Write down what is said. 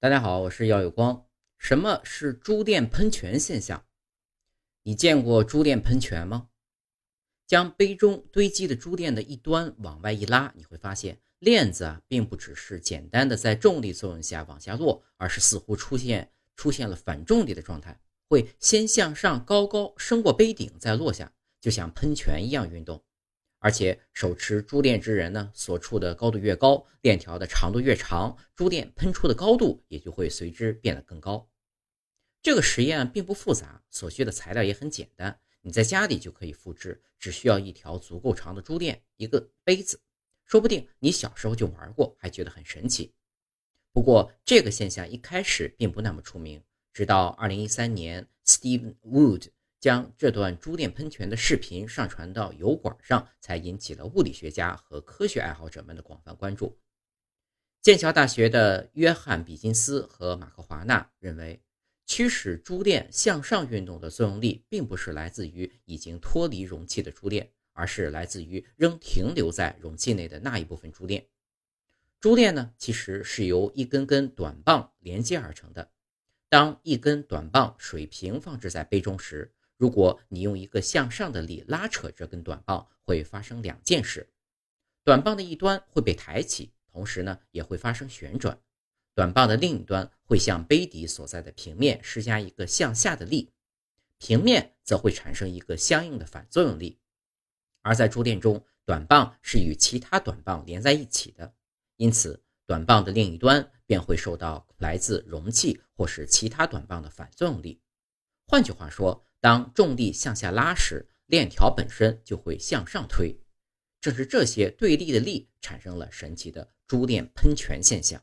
大家好，我是耀有光。什么是珠电喷泉现象？你见过珠电喷泉吗？将杯中堆积的珠电的一端往外一拉，你会发现链子啊，并不只是简单的在重力作用下往下落，而是似乎出现出现了反重力的状态，会先向上高高升过杯顶，再落下，就像喷泉一样运动。而且手持珠链之人呢，所处的高度越高，链条的长度越长，珠链喷出的高度也就会随之变得更高。这个实验并不复杂，所需的材料也很简单，你在家里就可以复制，只需要一条足够长的珠链，一个杯子。说不定你小时候就玩过，还觉得很神奇。不过这个现象一开始并不那么出名，直到2013年，Steve Wood。将这段珠链喷泉的视频上传到油管上，才引起了物理学家和科学爱好者们的广泛关注。剑桥大学的约翰·比金斯和马克·华纳认为，驱使珠链向上运动的作用力，并不是来自于已经脱离容器的珠链，而是来自于仍停留在容器内的那一部分珠链。珠链呢，其实是由一根根短棒连接而成的。当一根短棒水平放置在杯中时，如果你用一个向上的力拉扯这根短棒，会发生两件事：短棒的一端会被抬起，同时呢也会发生旋转；短棒的另一端会向杯底所在的平面施加一个向下的力，平面则会产生一个相应的反作用力。而在珠链中，短棒是与其他短棒连在一起的，因此短棒的另一端便会受到来自容器或是其他短棒的反作用力。换句话说，当重力向下拉时，链条本身就会向上推。正是这些对立的力产生了神奇的珠链喷泉现象。